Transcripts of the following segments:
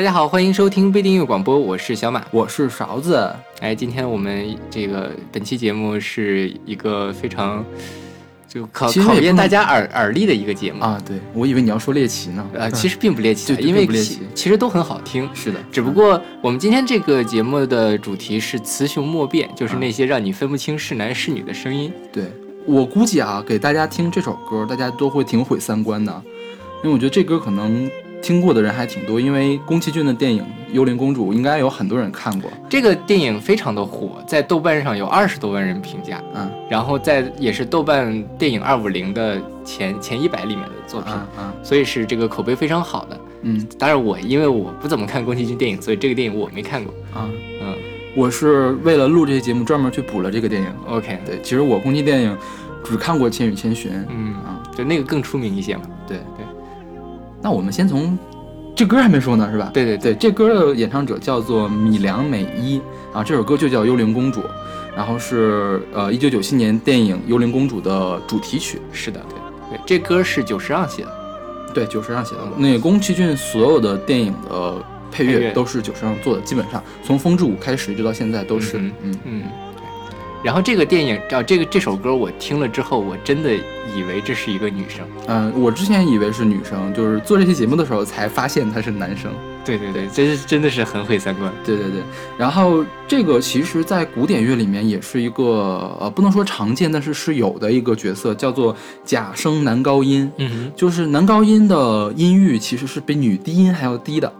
大家好，欢迎收听微订阅广播，我是小马，我是勺子。哎，今天我们这个本期节目是一个非常就考考验大家耳耳力的一个节目啊。对，我以为你要说猎奇呢。呃，其实并不猎奇，因为其其实都很好听。是的，只不过我们今天这个节目的主题是雌雄莫辨，就是那些让你分不清是男是女的声音。对我估计啊，给大家听这首歌，大家都会挺毁三观的，因为我觉得这歌可能。听过的人还挺多，因为宫崎骏的电影《幽灵公主》应该有很多人看过。这个电影非常的火，在豆瓣上有二十多万人评价，嗯，然后在也是豆瓣电影二五零的前前一百里面的作品，嗯，所以是这个口碑非常好的，嗯。当然我因为我不怎么看宫崎骏电影，所以这个电影我没看过，啊，嗯，我是为了录这些节目专门去补了这个电影。OK，对，其实我宫崎电影只看过《千与千寻》，嗯啊，就那个更出名一些嘛。对对，那我们先从。这歌还没说呢，是吧？对对对，这歌的演唱者叫做米良美依啊，这首歌就叫《幽灵公主》，然后是呃一九九七年电影《幽灵公主》的主题曲。是的，对对，这歌是久石让写的，对，久石让写的。那个宫崎骏所有的电影的配乐都是久石让做的，基本上从《风之舞》开始一直到现在都是，嗯嗯。然后这个电影啊，这个这首歌我听了之后，我真的以为这是一个女生。嗯，我之前以为是女生，就是做这期节目的时候才发现他是男生。对对对，这是真的是很毁三观。对对对。然后这个其实，在古典乐里面也是一个呃，不能说常见，但是是有的一个角色，叫做假声男高音。嗯，就是男高音的音域其实是比女低音还要低的。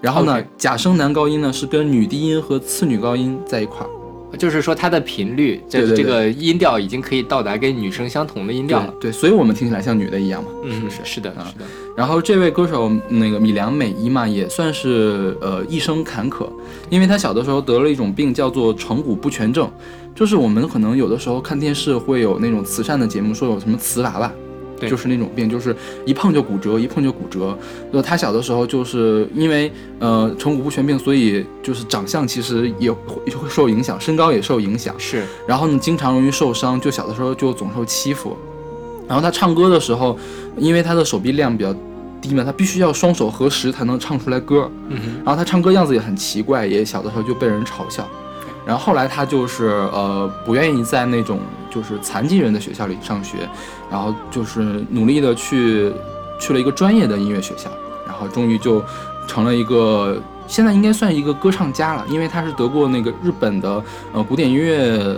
然后呢，假声男高音呢是跟女低音和次女高音在一块儿。就是说，它的频率，这这个音调已经可以到达跟女生相同的音调了。对，所以我们听起来像女的一样嘛，是不是？是的，是的。然后这位歌手那个米良美依嘛，也算是呃一生坎坷，因为她小的时候得了一种病，叫做成骨不全症，就是我们可能有的时候看电视会有那种慈善的节目，说有什么瓷娃娃。就是那种病，就是一碰就骨折，一碰就骨折。那，他小的时候就是因为呃成骨不全病，所以就是长相其实也会会受影响，身高也受影响。是，然后呢，经常容易受伤，就小的时候就总受欺负。然后他唱歌的时候，因为他的手臂量比较低嘛，他必须要双手合十才能唱出来歌。嗯哼。然后他唱歌样子也很奇怪，也小的时候就被人嘲笑。然后后来他就是呃不愿意在那种就是残疾人的学校里上学，然后就是努力的去去了一个专业的音乐学校，然后终于就成了一个现在应该算一个歌唱家了，因为他是得过那个日本的呃古典音乐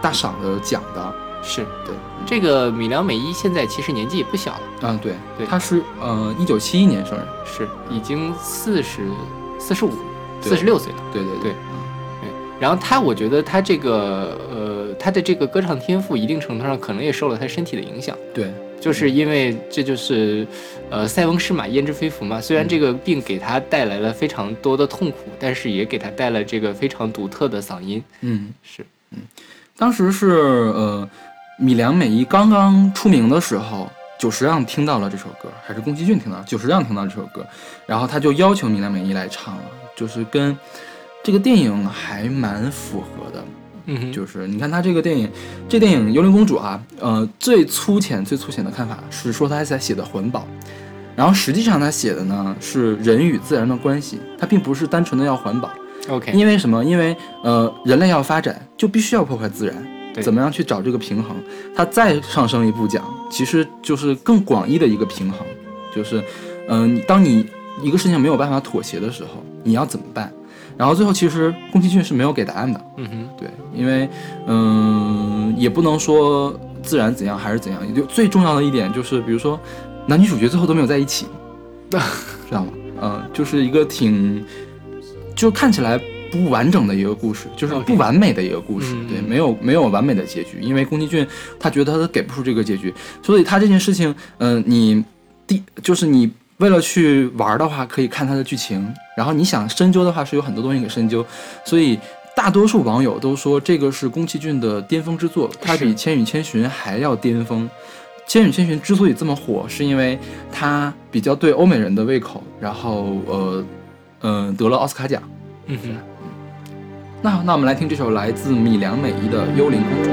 大赏的奖的。是对这个米良美依现在其实年纪也不小了。嗯，对对，他是呃一九七一年生人，是已经四十四十五四十六岁了。对对对。然后他，我觉得他这个，呃，他的这个歌唱天赋，一定程度上可能也受了他身体的影响。对，就是因为这就是，呃，塞翁失马焉知非福嘛。虽然这个病给他带来了非常多的痛苦，但是也给他带了这个非常独特的嗓音。嗯，是，嗯，当时是呃，米良美依刚刚出名的时候，久石让听到了这首歌，还是宫崎骏听到，久石让听到这首歌，然后他就要求米良美依来唱了，就是跟。这个电影还蛮符合的，嗯，就是你看他这个电影，这电影《幽灵公主》啊，呃，最粗浅、最粗浅的看法是说他在写的环保，然后实际上他写的呢是人与自然的关系，他并不是单纯的要环保。OK，因为什么？因为呃，人类要发展就必须要破坏自然，对，怎么样去找这个平衡？他再上升一步讲，其实就是更广义的一个平衡，就是嗯，当你一个事情没有办法妥协的时候，你要怎么办？然后最后其实宫崎骏是没有给答案的，嗯哼，对，因为嗯也不能说自然怎样还是怎样，也就最重要的一点就是，比如说男女主角最后都没有在一起，知道吗？嗯，就是一个挺就看起来不完整的一个故事，就是不完美的一个故事，对，没有没有完美的结局，因为宫崎骏他觉得他给不出这个结局，所以他这件事情，嗯，你第就是你。为了去玩的话，可以看他的剧情。然后你想深究的话，是有很多东西给深究。所以大多数网友都说这个是宫崎骏的巅峰之作，它比《千与千寻》还要巅峰。《千与千寻》之所以这么火，是因为它比较对欧美人的胃口，然后呃嗯得了奥斯卡奖。嗯哼。那那我们来听这首来自米良美依的《幽灵公主》。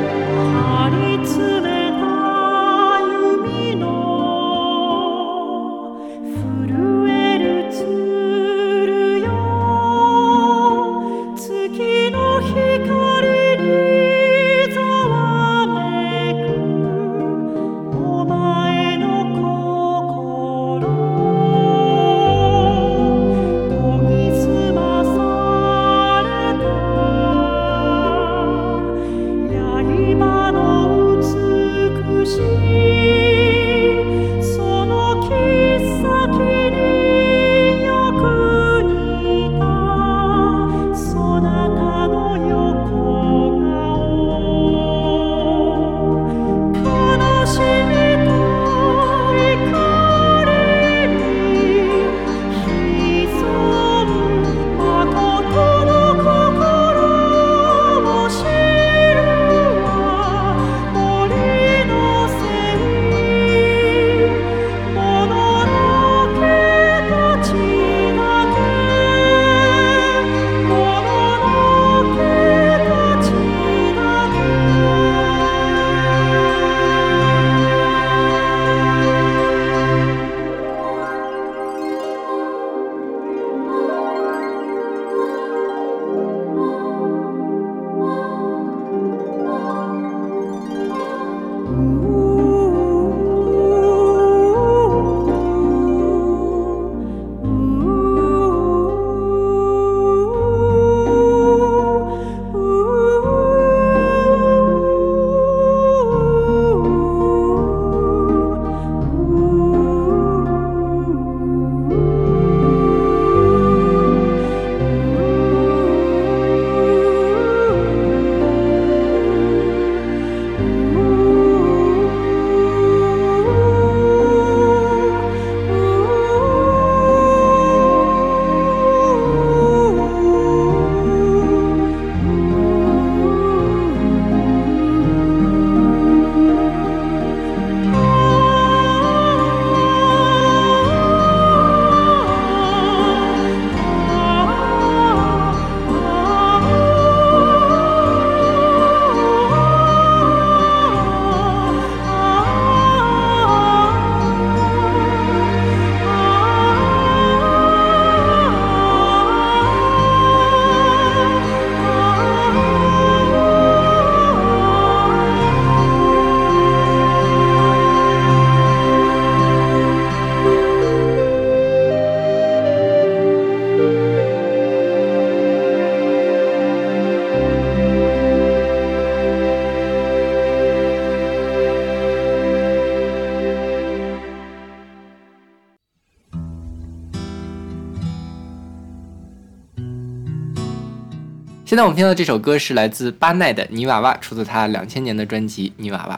现在我们听到这首歌是来自巴奈的《泥娃娃》，出自他两千年的专辑《泥娃娃》。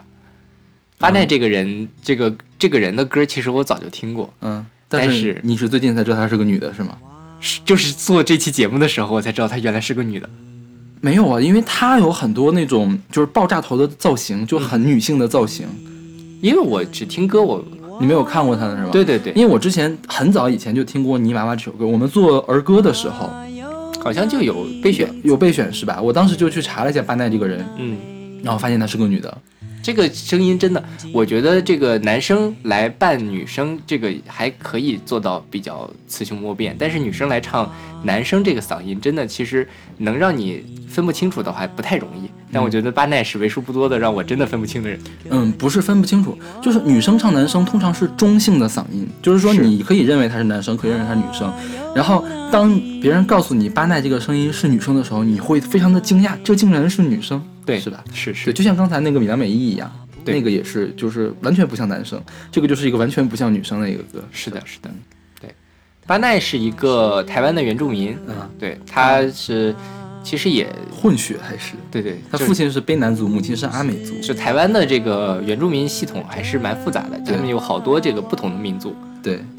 巴奈这个人，这个这个人的歌，其实我早就听过，嗯，但是你是最近才知道她是个女的，是吗？是，就是做这期节目的时候，我才知道她原来是个女的。没有啊，因为她有很多那种就是爆炸头的造型，就很女性的造型。因为我只听歌，我你没有看过她的是吧？对对对，因为我之前很早以前就听过《泥娃娃》这首歌，我们做儿歌的时候。好像就有备选，有备选是吧？我当时就去查了一下巴奈这个人，嗯，然后发现她是个女的。这个声音真的，我觉得这个男生来扮女生，这个还可以做到比较雌雄莫辨。但是女生来唱男生这个嗓音，真的其实能让你分不清楚的话，不太容易。但我觉得巴奈是为数不多的让我真的分不清的人。嗯，不是分不清楚，就是女生唱男生通常是中性的嗓音，就是说你可以认为他是男生，可以认为他是女生。然后当别人告诉你巴奈这个声音是女生的时候，你会非常的惊讶，这竟然是女生。对，是吧？是是，对，就像刚才那个米良美依一样，那个也是，就是完全不像男生，这个就是一个完全不像女生的一个歌。是的，是的，对。巴奈是一个台湾的原住民，嗯，对，他是其实也混血还是？对对，他父亲是卑南族，母亲是阿美族。就台湾的这个原住民系统还是蛮复杂的，他们有好多这个不同的民族。对，嗯。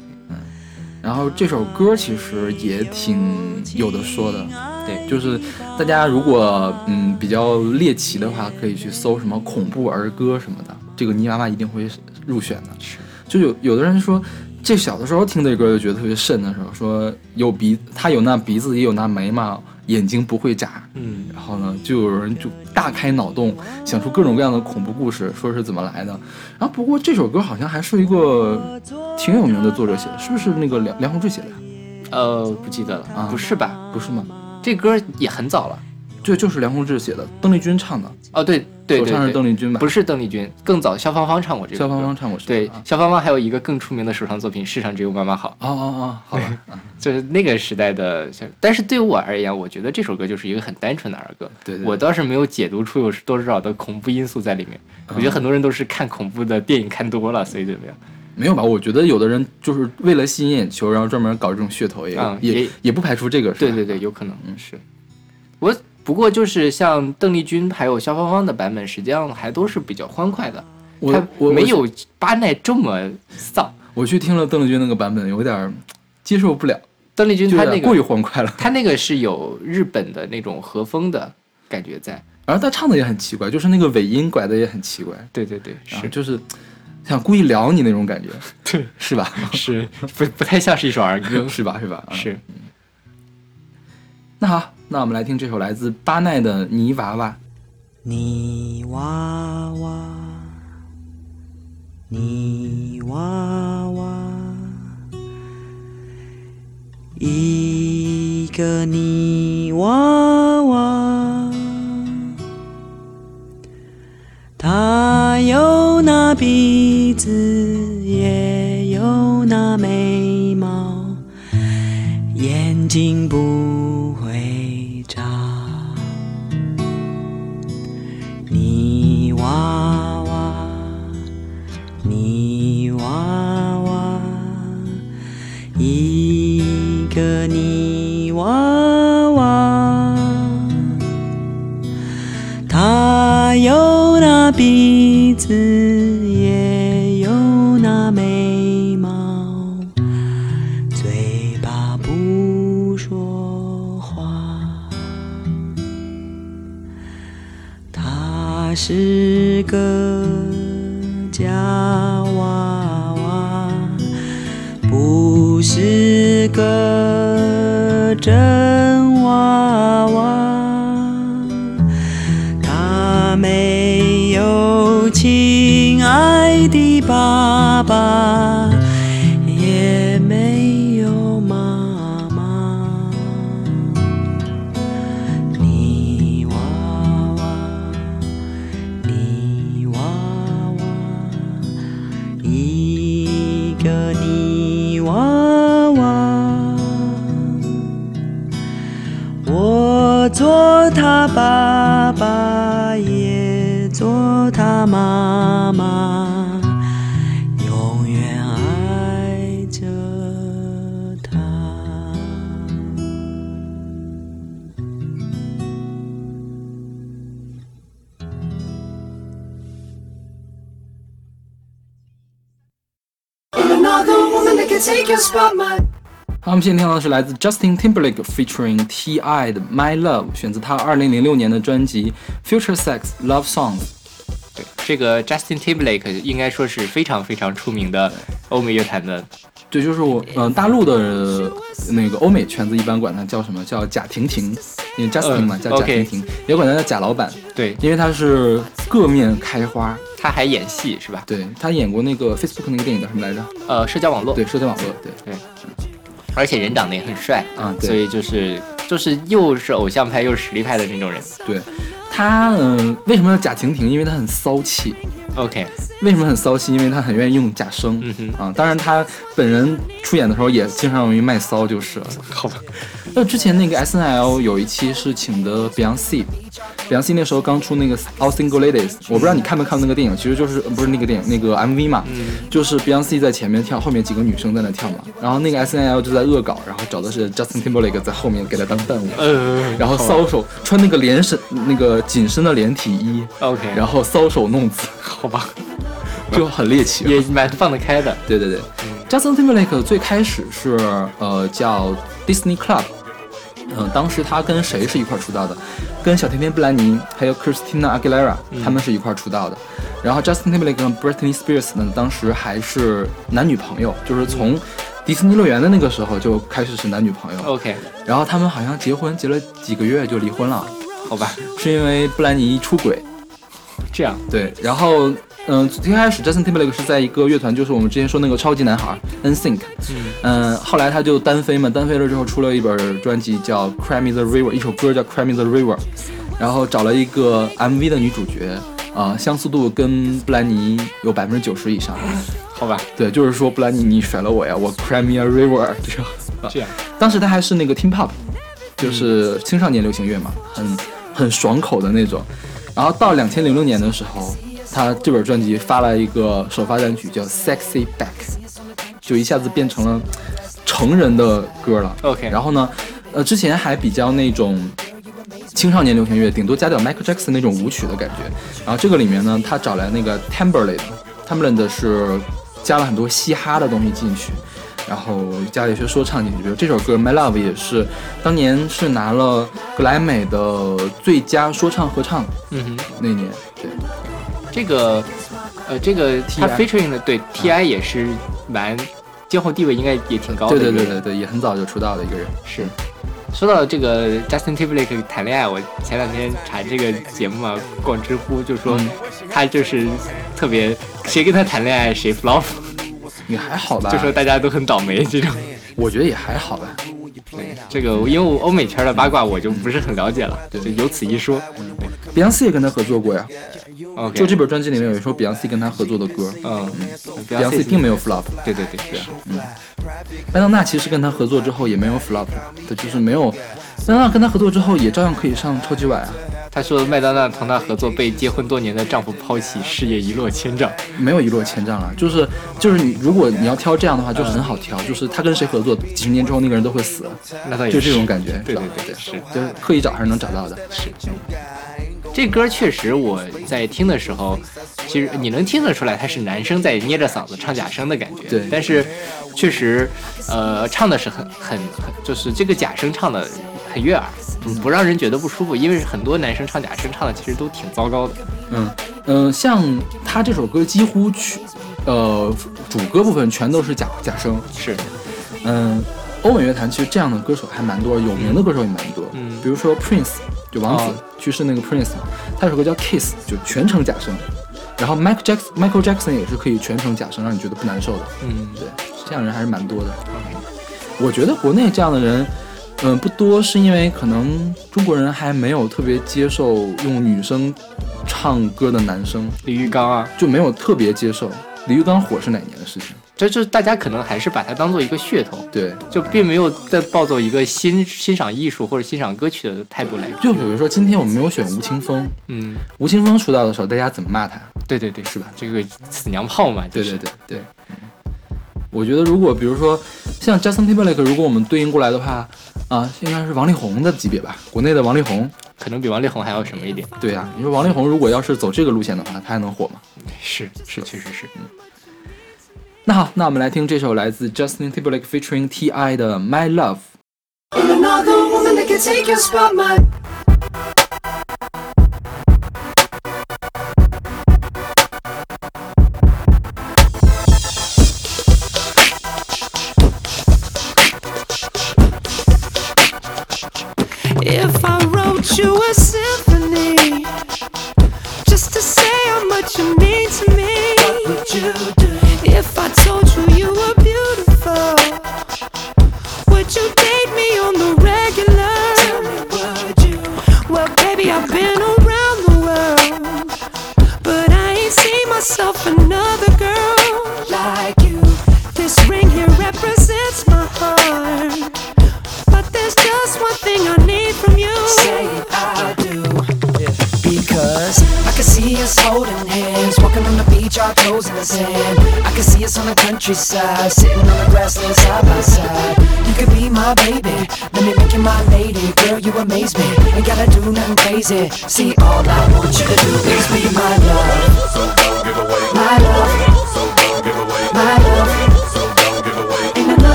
然后这首歌其实也挺有的说的。对，就是大家如果嗯比较猎奇的话，可以去搜什么恐怖儿歌什么的，这个泥娃娃一定会入选的。是，就有有的人说，这小的时候听这歌就觉得特别瘆的时候，说有鼻，他有那鼻子，也有那眉毛，眼睛不会眨。嗯，然后呢，就有人就大开脑洞，想出各种各样的恐怖故事，说是怎么来的。然后不过这首歌好像还是一个挺有名的作者写的，是不是那个梁梁鸿志写的？呃，不记得了啊，不是吧？不是吗？这歌也很早了，对，就是梁鸿志写的，邓丽君唱的。哦，对对对，唱是邓丽君吧？不是邓丽君，更早，萧芳芳唱过这个。萧芳芳唱过。对，萧芳芳还有一个更出名的首唱作品《世上只有妈妈好》。哦哦哦，好吧，就是那个时代的。但是对于我而言，我觉得这首歌就是一个很单纯的儿歌。对，我倒是没有解读出有多少的恐怖因素在里面。我觉得很多人都是看恐怖的电影看多了，所以怎么样？没有吧？我觉得有的人就是为了吸引眼球，然后专门搞这种噱头，也也也不排除这个。对对对，有可能，嗯是。我不过就是像邓丽君还有萧芳芳的版本，实际上还都是比较欢快的，我我没有巴奈这么丧。我去听了邓丽君那个版本，有点接受不了。邓丽君她那个过于欢快了，她那个是有日本的那种和风的感觉在，而她唱的也很奇怪，就是那个尾音拐的也很奇怪。对对对，是就是想故意撩你那种感觉，对，是吧？是不不太像是一首儿歌，是吧？是吧？是。那好。那我们来听这首来自巴奈的《泥娃娃》。泥娃娃，泥娃娃，一个泥娃娃，她有那鼻子，也有那眉毛，眼睛不娃娃，泥娃娃，一个泥娃娃。它有那鼻子，是个假娃娃，不是个真娃娃。他没有亲好，我们现在听到的是来自 Justin Timberlake featuring T.I 的《My Love》，选自他2006年的专辑《Future Sex Love Songs》。对，这个 Justin Timberlake 应该说是非常非常出名的欧美乐坛的，对，就是我，嗯、大陆的那个欧美圈子一般管他叫什么叫贾婷婷，因为 Justin 嘛、嗯叫贾婷婷，也管他叫贾老板，对，因为他是各面开花。他还演戏是吧？对他演过那个 Facebook 那个电影叫什么来着？呃，社交网络，对，社交网络，对，对，而且人长得也很帅啊对所以就是就是又是偶像派又是实力派的那种人。对，他嗯、为什么叫贾婷婷？因为他很骚气。OK，为什么很骚气？因为他很愿意用假声。嗯哼啊，当然他本人出演的时候也经常容易卖骚，就是了。好吧，那之前那个 S N L 有一期是请的 Beyonce，Beyonce 那时候刚出那个 All Single Ladies，我不知道你看没看过那个电影，其实就是呃不是那个电影那个 M V 嘛，就是 Beyonce 在前面跳，后面几个女生在那跳嘛，然后那个 S N L 就在恶搞，然后找的是 Justin Timberlake 在后面给他当伴舞，呃，然后搔首穿那个连身那个紧身的连体衣，OK，然后搔首弄姿，好吧，就很猎奇。也蛮放得开的。对对对，Justin Timberlake 最开始是呃叫 Disney Club，嗯、当时他跟谁是一块出道的？跟小甜甜布兰妮还有 Christina Aguilera，、他们是一块出道的。然后 Justin Timberlake 跟 Britney Spears 呢，当时还是男女朋友，就是从迪士尼乐园的那个时候就开始是男女朋友。OK，然后他们好像结婚结了几个月就离婚了，好吧，是因为布兰妮出轨。这样。对，然后嗯，最开始 Justin Timberlake 是在一个乐团，就是我们之前说那个超级男孩 NSYNC，嗯，后来他就单飞嘛，单飞了之后出了一本专辑叫《Cry Me the River》，一首歌叫《Cry Me the River》，然后找了一个 MV 的女主角，啊、相似度跟布兰妮有百分之九十以上，好吧，对，就是说布兰妮你甩了我呀，我 Cry Me a River 这样。这样。当时他还是那个 Teen Pop，就是青少年流行乐嘛，很很爽口的那种。然后到两千零六年的时候，他这本专辑发了一个首发单曲叫《Sexy Back》，就一下子变成了成人的歌了。OK 然后呢，呃，之前还比较那种青少年流行乐，顶多加点 Michael Jackson 那种舞曲的感觉。然后这个里面呢，他找来那个 Timberland，Timberland 是加了很多嘻哈的东西进去。然后加了一些说唱进去，比如这首歌《My Love》也是当年是拿了格莱美的最佳说唱合唱嗯哼，那年，对这个呃，这个他 TI featuring 的对 TI 也是蛮今后地位应该也挺高的。对对对对对，也很早就出道的一个人。是。说到这个 Justin Timberlake 谈恋爱，我前两天查这个节目嘛，逛知乎就说嗯他就是特别谁跟他谈恋爱谁 flop，也还好吧，就说大家都很倒霉这种。我觉得也还好吧。对，这个因为我欧美圈的八卦我就不是很了解了，就有此一说。Beyonce 也跟他合作过呀就这本专辑里面有一首 Beyonce 跟他合作的歌嗯，Beyonce 并没有 flop。对对对对，麦当娜其实跟他合作之后也没有 flop，的就是没有。麦当娜跟他合作之后也照样可以上超级碗啊，他说麦当娜同他合作被结婚多年的丈夫抛弃，事业一落千丈。没有一落千丈了。就是就是你如果你要挑这样的话，就是很好挑，就是他跟谁合作，几十年之后那个人都会死，那倒也就这种感觉。对对对对是就是刻意找还是能找到的。是。这歌确实我在听的时候，其实你能听得出来，他是男生在捏着嗓子唱假声的感觉。对但是确实，呃，唱的是很很很，就是这个假声唱的很悦耳，不不让人觉得不舒服。因为很多男生唱假声唱的其实都挺糟糕的。嗯嗯，像他这首歌几乎去呃主歌部分全都是假假声。是，嗯，欧美乐坛其实这样的歌手还蛮多，有名的歌手也蛮多。嗯比如说 Prince 就王子、哦去世那个 Prince 嘛，他有首歌叫 Kiss，就全程假声。然后 Michael Jackson Michael Jackson 也是可以全程假声，让你觉得不难受的。嗯，对，这样人还是蛮多的。我觉得国内这样的人，嗯、不多，是因为可能中国人还没有特别接受用女生唱歌的男生，李玉刚啊，就没有特别接受。李玉刚火是哪年的事情？这就是大家可能还是把它当做一个噱头，对，就并没有在抱走一个欣欣赏艺术或者欣赏歌曲的态度来。就比如说今天我们没有选吴青峰，嗯，吴青峰出道的时候大家怎么骂他？对对对，是吧？这个死娘炮嘛，就是对对对对。我觉得如果比如说像 Justin Timberlake，如果我们对应过来的话，啊，应该是王力宏的级别吧，国内的王力宏。可能比王力宏还要什么一点。对啊、你说王力宏如果要是走这个路线的话，他还能火吗？是是，确实是。嗯那好，那我们来听这首来自 Justin Timberlake featuring T.I 的《My Love》。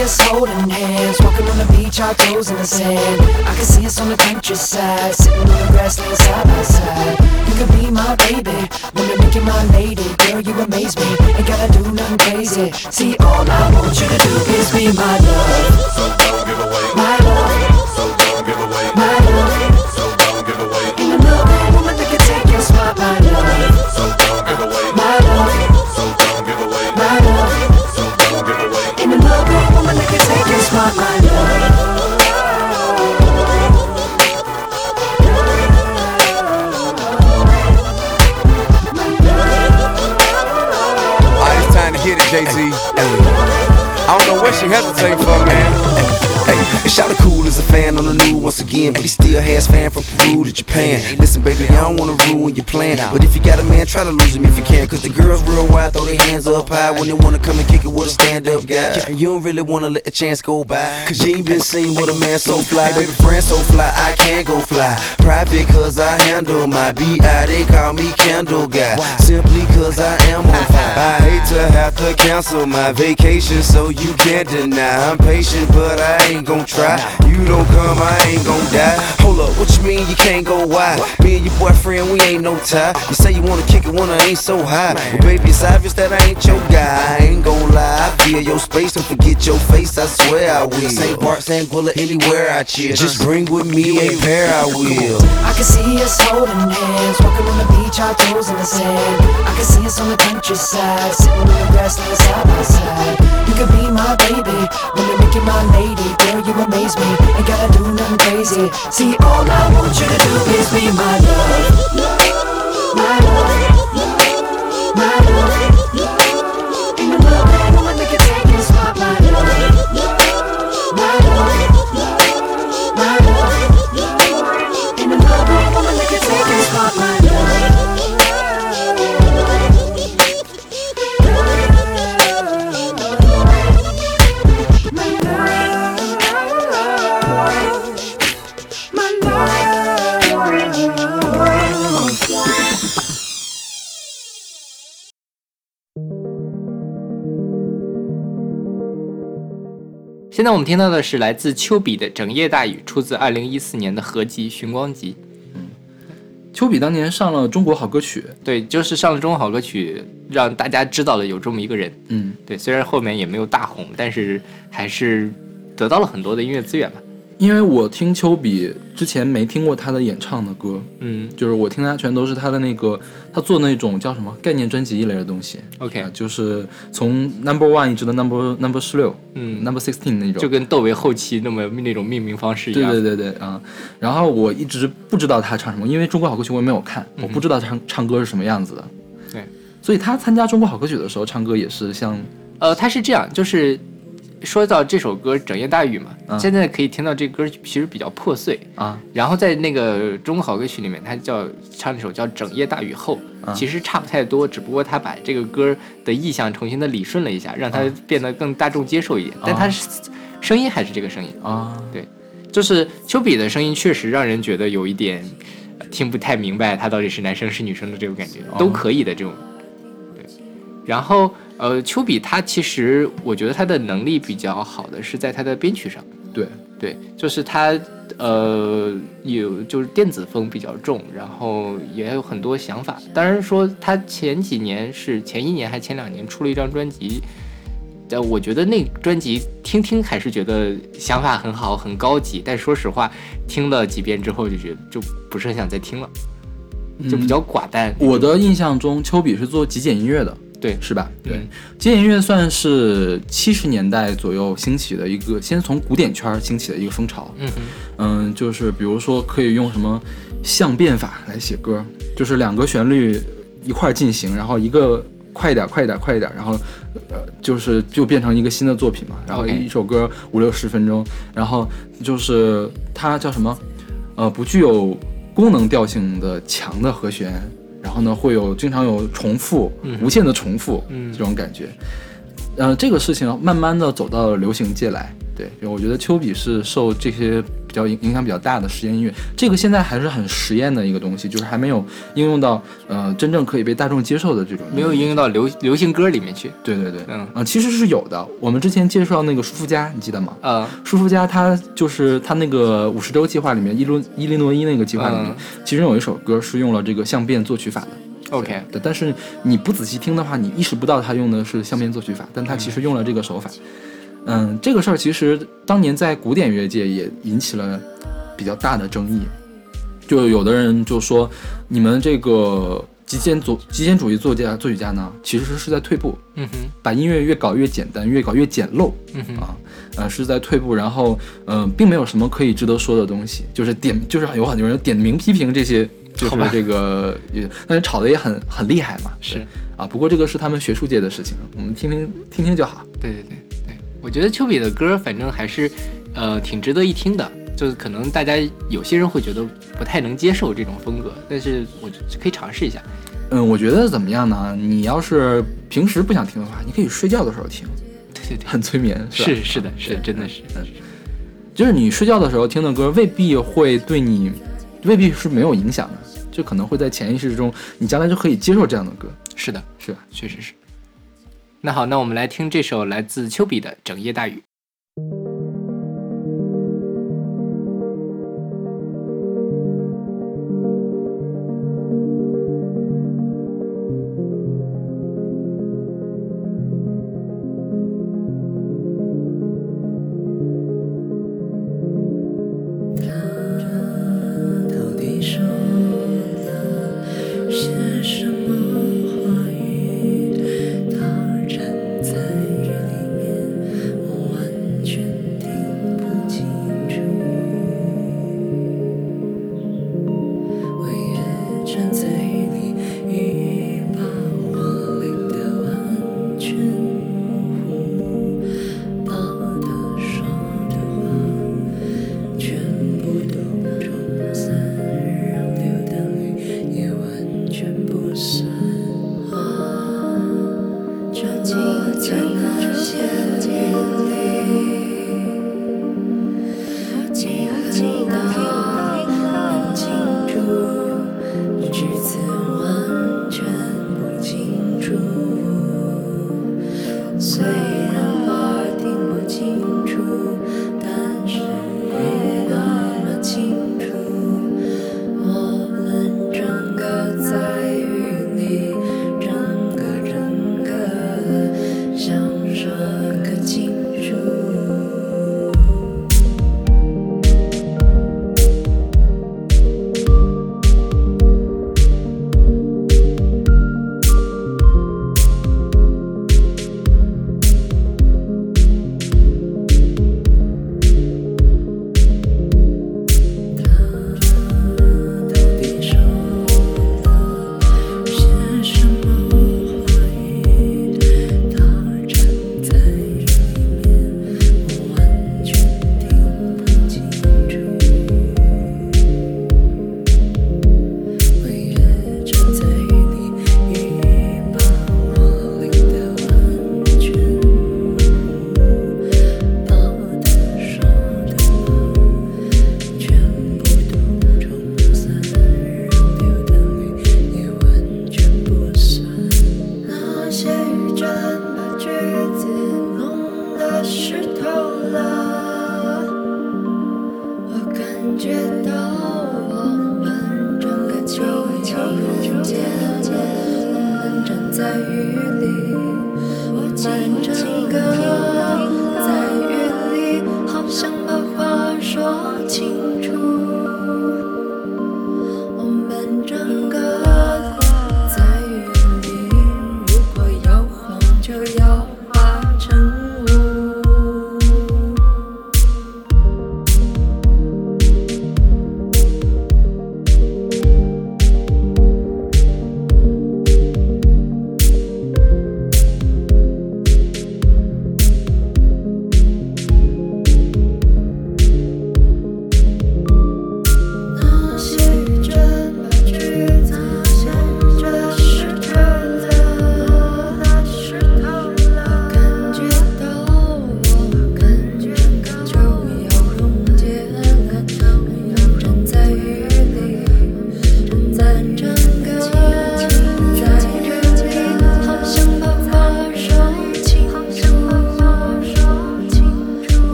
See us holding hands, walking on the beach, our toes in the sand. I can see us on the countryside, sitting on the grassland side by side. You could be my baby, me make you my lady. Girl, you amaze me, ain't gotta do nothing crazy. See, all I want you to do is be my love, hesitating again, but he still has fan from Peru to Japan. Listen, baby, I don't wanna ruin your plan, but if you got a man, try to lose him if you can, cause the girls real wide throw their hands up high when they wanna come and kick it with a stand up guy. You don't really wanna let the chance go by, cause you ain't been seen with a man so fly. Baby, friend so fly, I can't go fly. Private cause I handle my BI, they call me Candle Guy. Simply cause I am on fire. I hate to have to cancel my vacation, so you can't deny. I'm patient, but I ain't gon' try. You don't come, I ain't gon' die. Hold up, what you mean you can't go wide? Me and your boyfriend, we ain't no tie. You say you wanna kick it when I ain't so high. But baby, it's obvious that I ain't your guy. I ain't gon' lie. I feel your space and forget your face, I swear I will. St. Bart, St. Bullet, anywhere I chill. Just bring with me a pair, I will. I can see us holding hands, walking on the beach, our toes in the sand. I can see us on the countryside, sitting on the grassland side by side. You could be my baby, they make you my lady. Girl, you amaze me, ain't gotta do nothing crazy. See, all I want you to do is be my love. My love. My love. 我们听到的是来自丘比的《整夜大雨》，出自二零一四年的合集《寻光集》。丘比当年上了《中国好歌曲》，对，就是上了《中国好歌曲》，让大家知道了有这么一个人。嗯，对，虽然后面也没有大红，但是还是得到了很多的音乐资源吧。因为我听丘比之前没听过他的演唱的歌，嗯。就是我听他全都是他的那个他做那种叫什么概念专辑一类的东西。，OK，啊就是从 Number One 一直到 Number Number 十六，嗯，Number Sixteen 那种，就跟窦唯后期那么那种命名方式一样。对对对对啊、然后我一直不知道他唱什么，因为中国好歌曲我也没有看，我不知道唱唱歌是什么样子的。对，所以他参加中国好歌曲的时候唱歌也是像呃，他是这样，就是说到这首歌《整夜大雨》嘛，嗯。现在可以听到这歌其实比较破碎。啊。然后在那个中国好歌曲里面，他叫唱那首叫《整夜大雨后》，啊其实差不太多，只不过他把这个歌的意象重新的理顺了一下，让它变得更大众接受一点。但他是声音还是这个声音，啊对。就是丘比的声音确实让人觉得有一点呃听不太明白他到底是男生是女生的这种感觉，都可以的这种。对，然后呃，丘比他其实我觉得他的能力比较好的是在他的编曲上。对对，就是他呃有就是电子风比较重，然后也有很多想法。当然说他前几年是前一年还前两年出了一张专辑，但我觉得那专辑听听还是觉得想法很好，很高级。但说实话，听了几遍之后就觉得就不是很想再听了，就比较寡淡。我的印象中，丘比是做极简音乐的，对是吧？对，嗯极简音乐算是七十年代左右兴起的一个，先从古典圈儿兴起的一个风潮。嗯哼，嗯，就是比如说可以用什么相变法来写歌，就是两个旋律一块儿进行，然后一个快一点，快一点，快一点，然后呃，就是就变成一个新的作品嘛。然后一首歌五六十分钟，然后就是它叫什么？呃，不具有功能调性的强的和弦，然后呢会有经常有重复，嗯无限的重复，嗯这种感觉。呃，这个事情慢慢的走到了流行界来。对，我觉得丘比是受这些比较影影响比较大的实验音乐，这个现在还是很实验的一个东西，就是还没有应用到呃真正可以被大众接受的这种。没有应用到流流行歌里面去。对对对，嗯啊、其实是有的。我们之前介绍那个舒肤佳，你记得吗？呃，舒肤佳他就是他那个五十周计划里面伊洛伊利诺伊那个计划里面，嗯其中有一首歌是用了这个相变作曲法的。OK，对，但是你不仔细听的话，你意识不到他用的是相变作曲法，但他其实用了这个手法。嗯，这个事儿其实当年在古典乐界也引起了比较大的争议，就有的人就说，你们这个极简主极简主义作家作曲家呢，其实是在退步，嗯哼，把音乐越搞越简单，越搞越简陋。嗯哼，啊，呃，是在退步，然后，嗯、并没有什么可以值得说的东西，就是点，就是有很多人点名批评这些，就是这个，也，但是吵得也很很厉害嘛，是啊，不过这个是他们学术界的事情，我们听听听听就好。对对对对，我觉得丘比的歌反正还是呃挺值得一听的。就是可能大家有些人会觉得不太能接受这种风格，但是我可以尝试一下。嗯，我觉得怎么样呢？你要是平时不想听的话，你可以睡觉的时候听，对对对，很催眠。是是是的，是的真的是。嗯就是你睡觉的时候听的歌，未必会对你，未必是没有影响的，就可能会在潜意识中，你将来就可以接受这样的歌，是的，是吧？确实是。那好，那我们来听这首来自丘比的《整夜大雨》。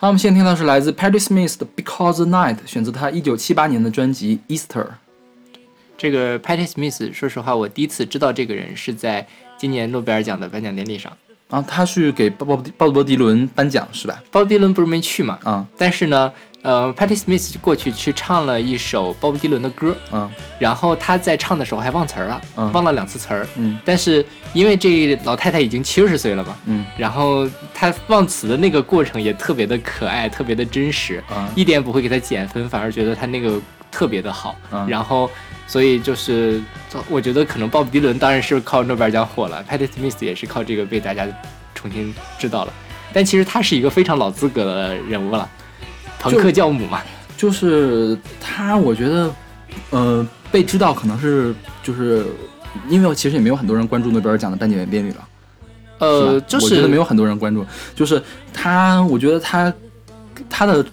好，我们现在听到是来自 Patti Smith 的《Because the Night》，选择他一九七八年的专辑《Easter》。这个 Patti Smith，说实话，我第一次知道这个人是在今年诺贝尔奖的颁奖典礼上。然后他是给鲍勃鲍勃迪伦颁奖是吧？鲍勃迪伦不是没去嘛？啊但是呢，呃，Patti Smith 就过去去唱了一首鲍勃迪伦的歌，嗯。然后他在唱的时候还忘词儿了，嗯。忘了两次词儿。嗯。但是因为这老太太已经七十岁了嘛，嗯。然后他忘词的那个过程也特别的可爱，特别的真实，嗯。一点不会给他减分，反而觉得他那个特别的好。嗯。然后，所以就是我觉得可能鲍勃迪伦当然是靠诺贝尔奖火了，Patti Smith 也是靠这个被大家重新知道了。但其实他是一个非常老资格的人物了，朋克教母嘛。就是他，我觉得，呃，被知道可能是就是因为其实也没有很多人关注诺贝尔奖的颁奖典礼了。呃，就是我觉得没有很多人关注，就是他，我觉得他他的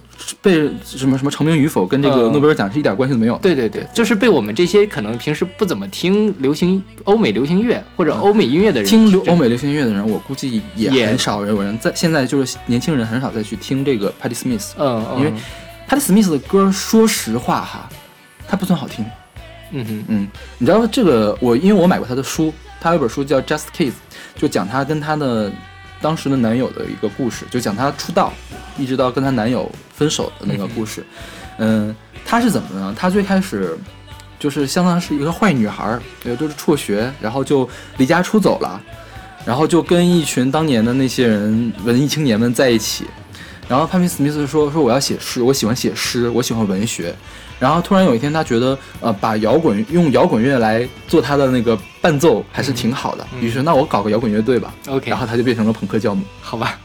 被什么什么成名与否跟这个嗯。诺贝尔奖是一点关系都没有的。对对对，就是被我们这些可能平时不怎么听流行欧美流行乐或者欧美音乐的人这听流欧美流行音乐的人，我估计也也很少有人在现在就是年轻人很少再去听这个 Patti Smith，嗯，嗯因为 Patti Smith 的歌，说实话哈，它不算好听。嗯哼。嗯，你知道这个我因为我买过他的书，他有本书叫《Just Kids》，就讲他跟他的当时的男友的一个故事，就讲他出道一直到跟她男友分手的那个故事。嗯，她是怎么呢？她最开始就是相当是一个坏女孩儿，也就是辍学，然后就离家出走了，然后就跟一群当年的那些人文艺青年们在一起。然后帕米斯密斯说：“说我要写诗，我喜欢写诗，我喜欢文学。”然后突然有一天，他觉得呃，把摇滚用摇滚乐来做他的那个伴奏还是挺好的。于是，那我搞个摇滚乐队吧。OK 然后他就变成了朋克教母。好吧，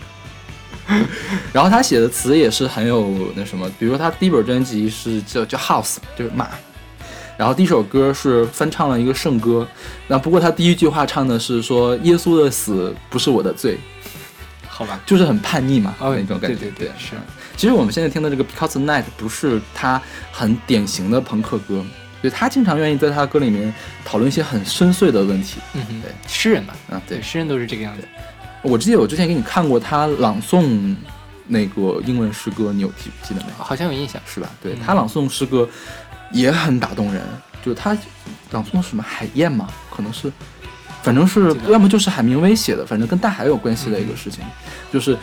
然后他写的词也是很有那什么，比如说他第一本专辑是叫叫 House，就是马。然后第一首歌是翻唱了一个圣歌，那不过他第一句话唱的是说耶稣的死不是我的罪，好吧，就是很叛逆嘛、哦那种感觉。对对对是其实我们现在听的这个 Because Night 不是他很典型的朋克歌，对他经常愿意在他的歌里面讨论一些很深邃的问题。嗯哼对，诗人嘛，啊，对对，，诗人都是这个样子。我记得我之前给你看过他朗诵那个英文诗歌，你有记记得没？好像有印象。是吧？对嗯他朗诵诗歌也很打动人，就是他朗诵什么海燕嘛，可能是，反正是要么就是海明威写的，反正跟大海有关系的一个事情，就是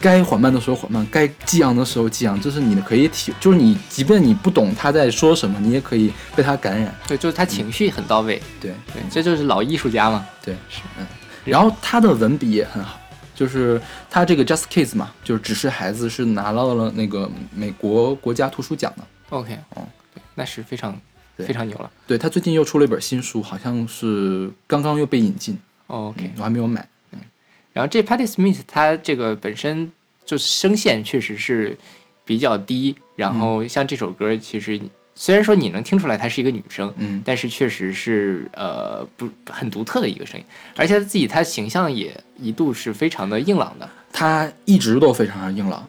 该缓慢的时候缓慢，该激昂的时候激昂，这是你的可以体，就是你即便你不懂他在说什么，你也可以被他感染。对，就是他情绪很到位。对对，这就是老艺术家嘛。对，是嗯，然后他的文笔也很好。就是他这个 Just Kids 嘛，就是只是孩子，是拿到了那个美国国家图书奖的。OK，哦对，那是非常非常牛了。对他最近又出了一本新书，好像是刚刚又被引进，OK，我还没有买。然后这 Patty Smith 她这个本身就声线确实是比较低，然后像这首歌其实虽然说你能听出来她是一个女生，嗯。但是确实是呃不很独特的一个声音，而且她自己她形象也一度是非常的硬朗的，她一直都非常硬朗，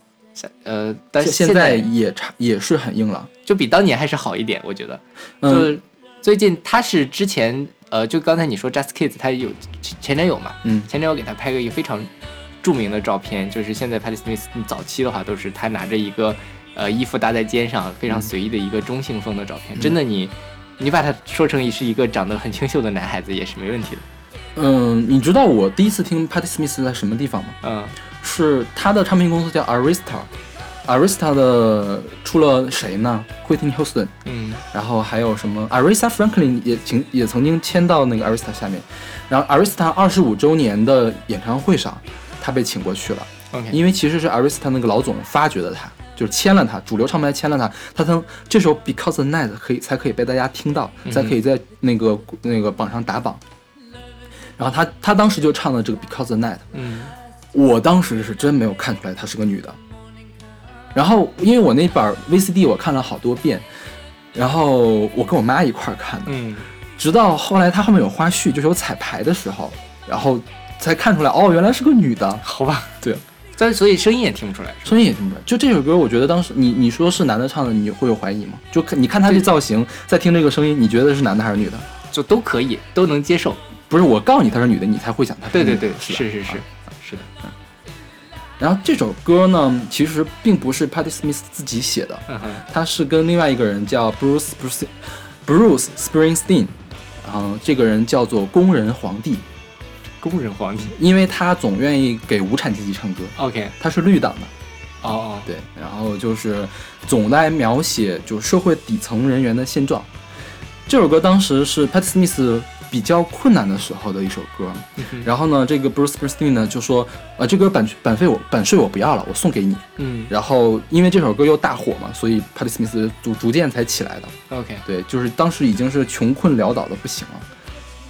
呃，但是现现在也差也是很硬朗。就比当年还是好一点，我觉得。就最近他是之前呃，就刚才你说 Just Kids，他有前前男友嘛，嗯。前男友给他拍过一个非常著名的照片，就是现在 Patti Smith 早期的话都是他拿着一个呃衣服搭在肩上，非常随意的一个中性风的照片，真的你你把他说成是一个长得很清秀的男孩子也是没问题的，嗯，你知道我第一次听 Patti Smith 在什么地方吗？嗯。是他的唱片公司叫 Arista，Arista 的出了谁呢？Whitney Houston，嗯然后还有什么 Arista Franklin 也曾也曾经签到那个 Arista 下面，然后 Arista 二十五周年的演唱会上，他被请过去了。，OK，因为其实是 Arista 那个老总发掘的他，就是签了他，主流唱片签了他，他曾这首 Because the Night 可以才可以被大家听到，才可以在那个那个榜上打榜。然后他他当时就唱了这个 Because the Night，嗯我当时是真没有看出来她是个女的。然后因为我那本 VCD 我看了好多遍，然后我跟我妈一块儿看的，嗯直到后来它后面有花絮，就是有彩排的时候，然后才看出来哦，原来是个女的。好吧，对，但所以声音也听不出来，声音也听不出来。就这首歌，我觉得当时你你说是男的唱的，你会有怀疑吗？就看你看他这造型，再听这个声音，你觉得是男的还是女的？就都可以都能接受，不是我告诉你她是女的，你才会想她是对对对，是是是是的，然后这首歌呢，其实并不是 Patti Smith 自己写的，嗯他是跟另外一个人叫 Bruce Bruce Bruce Springsteen，然后这个人叫做工人皇帝，工人皇帝。因为他总愿意给无产阶级唱歌，OK，他是绿党的。哦哦，对，然后就是总来描写就社会底层人员的现状。这首歌当时是 Pat Smith 比较困难的时候的一首歌。然后呢，这个 Bruce Springsteen 呢就说，呃，这歌版版费我版税我不要了，我送给你。嗯然后因为这首歌又大火嘛，所以 Pat Smith 逐逐渐才起来的。，OK，对，就是当时已经是穷困潦倒的不行了。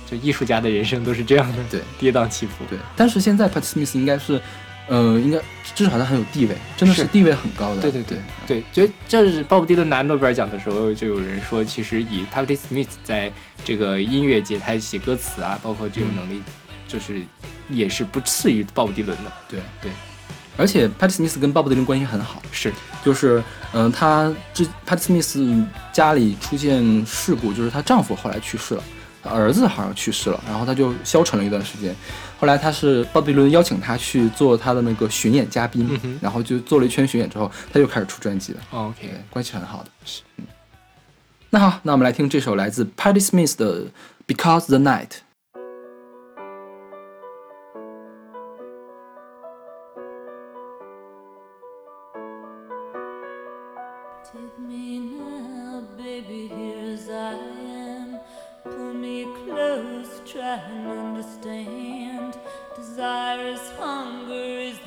就艺术家的人生都是这样的，对，跌宕起伏。对，但是现在 Pat Smith 应该是，呃，应该至少他很有地位，真的是是地位很高的。对对对对，就这是鲍勃迪伦拿诺贝尔奖的时候，就有人说，其实以 Patti Smith 在这个音乐节，他写歌词啊，包括这种能力，就是也是不次于鲍勃迪伦的。对对，而且 Pat Smith 跟鲍勃迪伦关系很好。是，就是，嗯、她这 Pat Smith 家里出现事故，就是她丈夫后来去世了，她儿子好像去世了，然后他就消沉了一段时间。后来他是鲍比伦邀请他去做他的那个巡演嘉宾，嗯然后就做了一圈巡演之后，他又开始出专辑了，对 OK，，关系很好的。是，嗯。那好，那我们来听这首来自 Patti Smith 的《Because the Night》。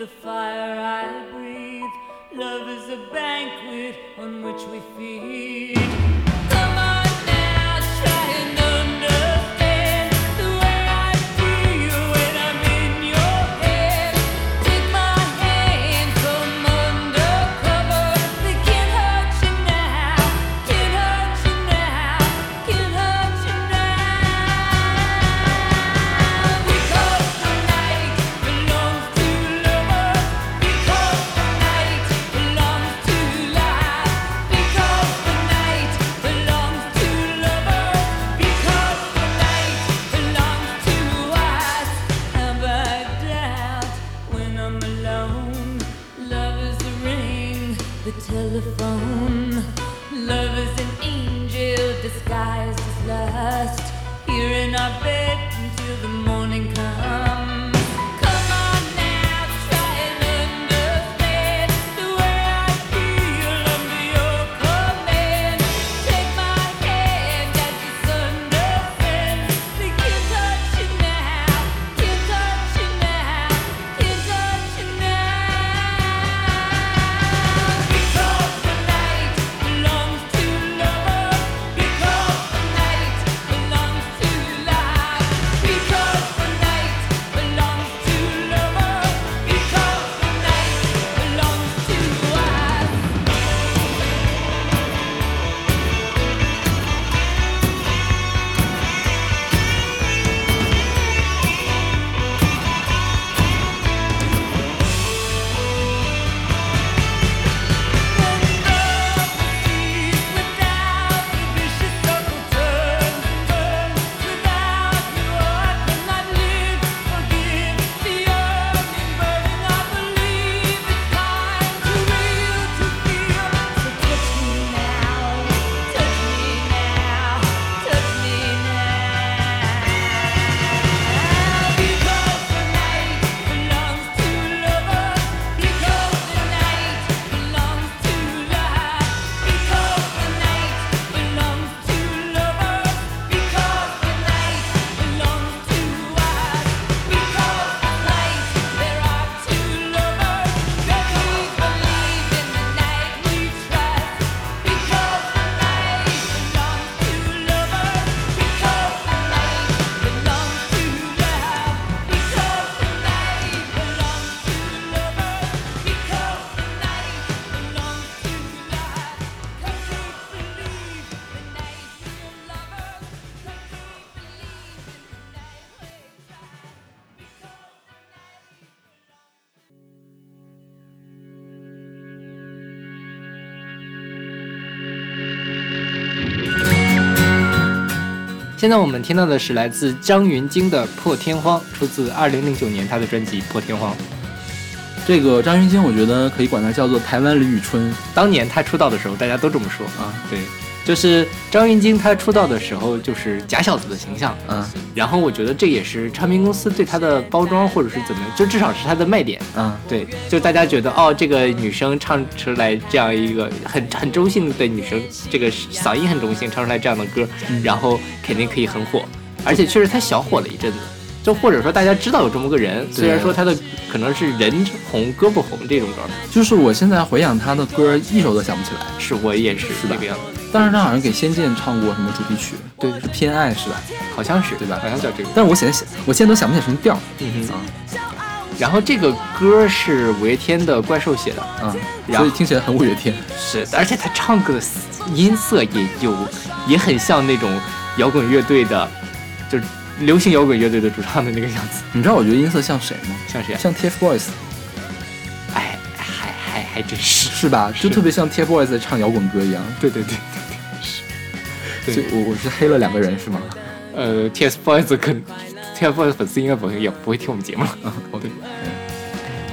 The fire I breathe. Love is a banquet on which we feed. 现在我们听到的是来自张芸京的《破天荒》，出自2009年他的专辑《破天荒》。这个张芸京，我觉得可以管他叫做台湾李宇春。当年他出道的时候，大家都这么说啊。对，就是张芸京她出道的时候就是假小子的形象，嗯。然后我觉得这也是唱片公司对她的包装或者是怎么样，就至少是她的卖点。嗯，对，就大家觉得哦，这个女生唱出来这样一个很很中性的女生，这个嗓音很中性，唱出来这样的歌，然后肯定可以很火，而且确实她小火了一阵子。就或者说大家知道有这么个人，虽然说他的可能是人红胳膊红这种状态，就是我现在回想他的歌，一首都想不起来。是我也是是吧？这个样子，但是他好像给《仙剑》唱过什么主题曲，对。是偏爱是吧？好像是对吧？好像叫这个。但是我现在想，我现在都想不起来什么调。嗯哼。啊。然后这个歌是五月天的怪兽写的，啊，然所以听起来很五月天。是，而且他唱歌的音色也有，也很像那种摇滚乐队的，就是流行摇滚乐队的主唱的那个样子，你知道我觉得音色像谁吗？像谁啊？像 TFBOYS 哎，还还还真是，是吧？就特别像 TFBOYS 在唱摇滚歌一样。对对对对对，所以我我是黑了两个人是吗？呃，TFBOYS 可 TFBOYS 粉丝应该不会也不会听我们节目了。啊，哦对，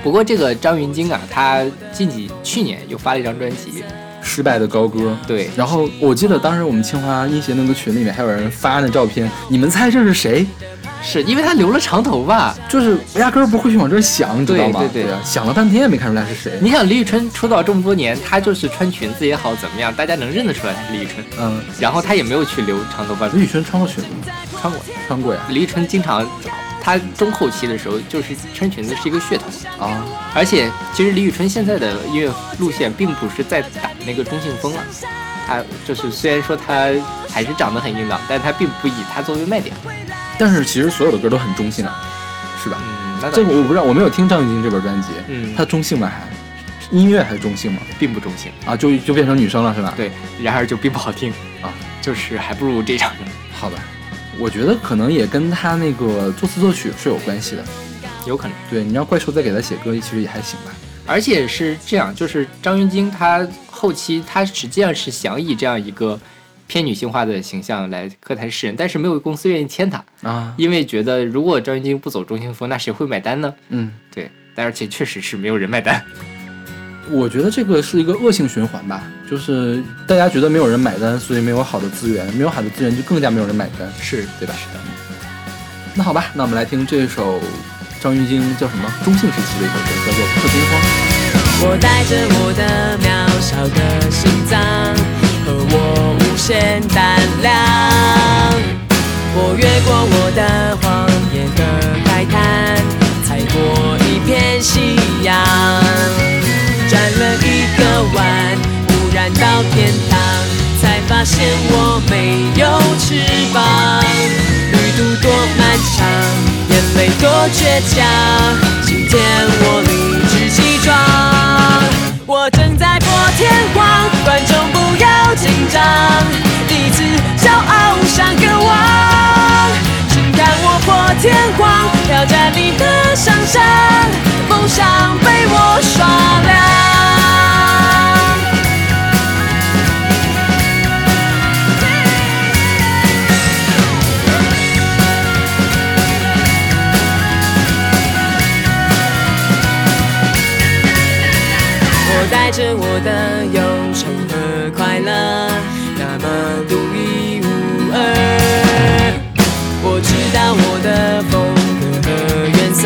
不过这个张芸京啊，他近几去年又发了一张专辑，失败的高歌。对，然后我记得当时我们清华音协那个群里面还有人发那照片，你们猜这是谁？是因为他留了长头发。就是压根儿不会去往这儿想，你知道吗？对对对啊，想了半天也没看出来是谁。你想李宇春出道这么多年，她就是穿裙子也好怎么样，大家能认得出来她是李宇春。嗯，然后她也没有去留长头发，李宇春穿过裙子吗？穿过。穿过呀。李宇春经常，她中后期的时候就是穿裙子是一个噱头，啊，而且其实李宇春现在的音乐路线并不是在打那个中性风了，她就是虽然说她还是长得很硬朗，但她并不以她作为卖点。但是其实所有的歌都很中性啊，是吧？嗯，那这个我不知道，我没有听张雨京这本专辑，嗯它中性吗？还音乐还是中性吗？并不中性，啊，就就变成女生了是吧？，对，然而就并不好听啊，就是还不如这张，好吧。我觉得可能也跟他那个作词作曲是有关系的。有可能。对，你让怪兽再给他写歌，其实也还行吧。而且是这样，就是张云京他后期他实际上是想以这样一个偏女性化的形象来歌坛示人，但是没有公司愿意签他，啊，因为觉得如果张云京不走中性风，那谁会买单呢？嗯，对，但而且确实是没有人买单。我觉得这个是一个恶性循环吧，就是大家觉得没有人买单，所以没有好的资源，没有好的资源就更加没有人买单，是对吧？是的。那好吧，那我们来听这首张芸京叫什么中性时期的一首歌，叫做《破天荒》。我带着我的渺小的心脏和我无限胆量，我越过我的弯，忽然到天堂，才发现我没有翅膀。旅途多漫长，眼泪多倔强，今天我理直气壮。我正在破天荒，观众不要紧张，第一次骄傲像个王。请看我破天荒，挑战你的想象，梦想被我刷亮。着我的忧愁和快乐，那么独一无二。我知道我的风格和原色，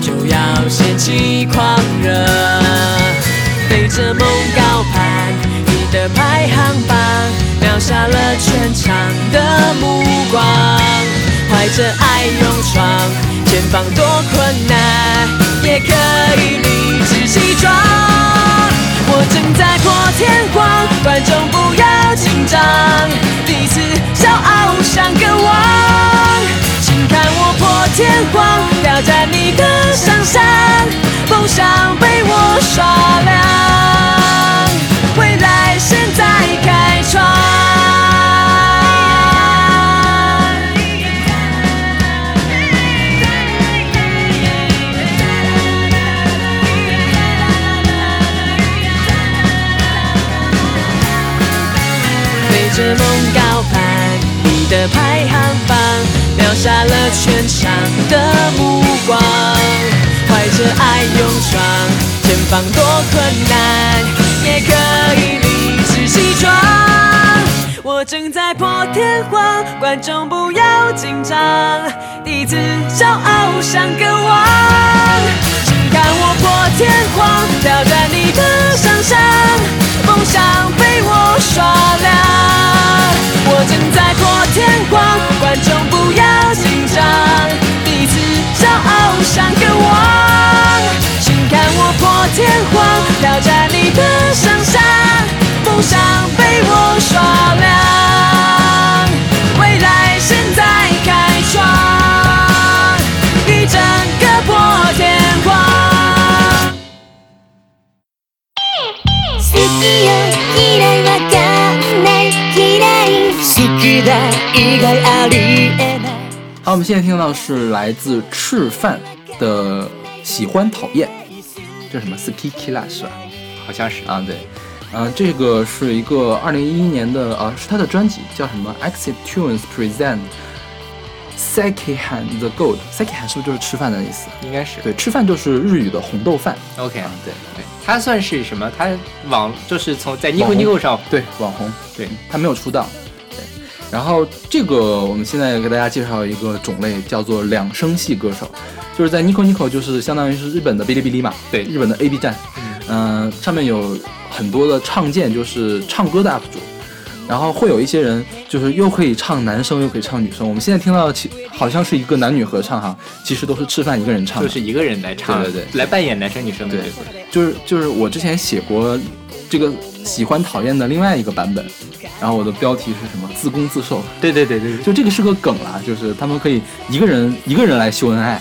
就要掀起狂热，背着梦高攀你的排行榜，秒杀了全场的目光，怀着爱勇闯，前方多困难，也可以理直气壮。天荒，观众不要紧张，第一次骄傲像个王。请看我破天荒，挑战你的想象，梦想被我刷亮，的排行榜，秒杀了全场的目光，怀着爱勇闯，前方多困难，也可以理直气壮。我正在破天荒，观众不要紧张，第一次骄傲像个王。请看我破天荒，挑战你的想象，梦想被我刷亮。我正在，观众不要紧张，第一次骄傲像个王。请看我破天荒，挑战你的想象，梦想被我刷亮。未来现在开创，一整个破天荒。好，我们现在听到的是来自赤饭的喜欢讨厌，这是什么 ski kila 是吧？好像是啊，对，呃，这个是一个二零一一年的啊，是他的专辑叫什么？Exit Tunes Present Sekihan the Gold。Sekihan 是不是就是吃饭的意思？应该是对，吃饭就是日语的红豆饭。OK 啊，对对，他算是什么？他网就是从在 Nico Nico 上对，网红，对他没有出道。对，然后这个我们现在给大家介绍一个种类，叫做两声系歌手，就是在 Nico Nico 就是相当于是日本的哔哩哔哩嘛，对日本的 A B 站，嗯、上面有很多的唱见，就是唱歌的 UP 主。然后会有一些人，就是又可以唱男生，又可以唱女生。我们现在听到的其好像是一个男女合唱哈，其实都是吃饭一个人唱。就是一个人来唱，对对对来扮演男生女生的对。就是就是我之前写过这个喜欢讨厌的另外一个版本，然后我的标题是什么？自攻自受。对对对对对，就这个是个梗啦，就是他们可以一个人一个人来秀恩爱。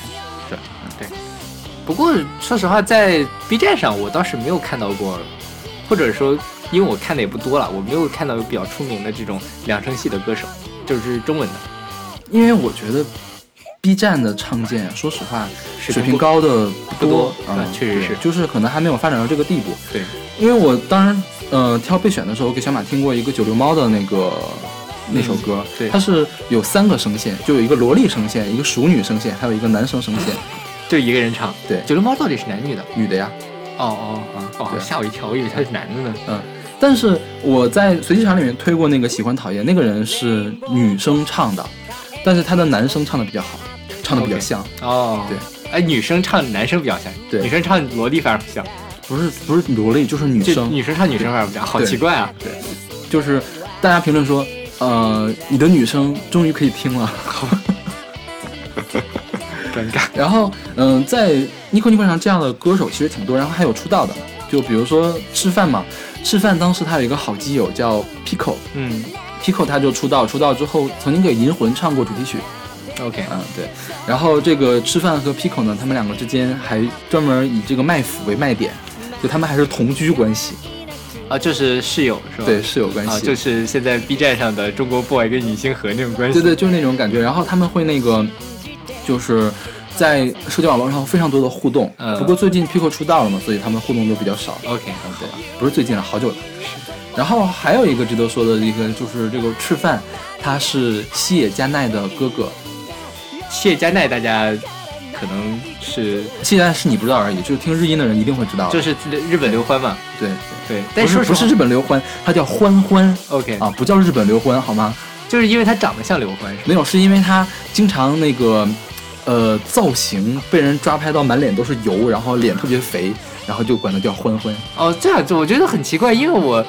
不过说实话，在 B 站上我倒是没有看到过，或者说因为我看的也不多了，我没有看到有比较出名的这种两声系的歌手，就是中文的。因为我觉得 B 站的唱见啊，说实话，水平高的不多啊嗯，确实是就是可能还没有发展到这个地步。对，因为我当然呃挑备选的时候给小马听过一个九流猫的那个。那首歌，嗯对它是有三个声线，就有一个萝莉声线，一个熟女声线，还有一个男生声线，就一个人唱。对九流猫到底是男女的？女的呀。哦哦哦对吓我一跳，我以为他是男的呢。嗯，但是我在随机场里面推过那个喜欢讨厌，那个人是女生唱的，但是他的男生唱的比较好，唱的比较像。哦，对，哎，女生唱男生比较像，对。女生唱萝莉反而不像，不是不是萝莉，就是女生，女生唱女生反而不像，好奇怪啊！对。就是大家评论说，呃，你的女生终于可以听了。尴尬。然后，嗯、在 Nico Nico 上这样的歌手其实挺多，然后还有出道的，就比如说吃饭嘛，吃饭当时他有一个好基友叫 Pico，Pico 嗯。他就出道，出道之后曾经给银魂唱过主题曲，，OK，嗯，对。然后这个吃饭和 Pico 呢，他们两个之间还专门以这个卖腐为卖点，就他们还是同居关系，啊，就是室友是吧？对，室友关系。啊，就是现在 B 站上的中国 boy 跟女星河那种关系。对对，就是那种感觉。然后他们会那个，就是在社交网络上非常多的互动。嗯不过最近 Pico 出道了嘛，所以他们互动就比较少。OK，嗯，对，不是最近了，好久了。然后还有一个值得说的一个就是这个吃饭，他是西野加奈的哥哥。谢加奈大家可能是西野加奈是你不知道而已，就是听日音的人一定会知道。就是日本刘欢嘛，对，对，但是说不是日本刘欢，他叫欢欢 OK 啊，不叫日本刘欢好吗？就是因为他长得像刘欢，没有，是因为他经常那个，呃，造型被人抓拍到满脸都是油，然后脸特别肥，然后就管他叫欢欢。哦，这样子我觉得很奇怪，因为我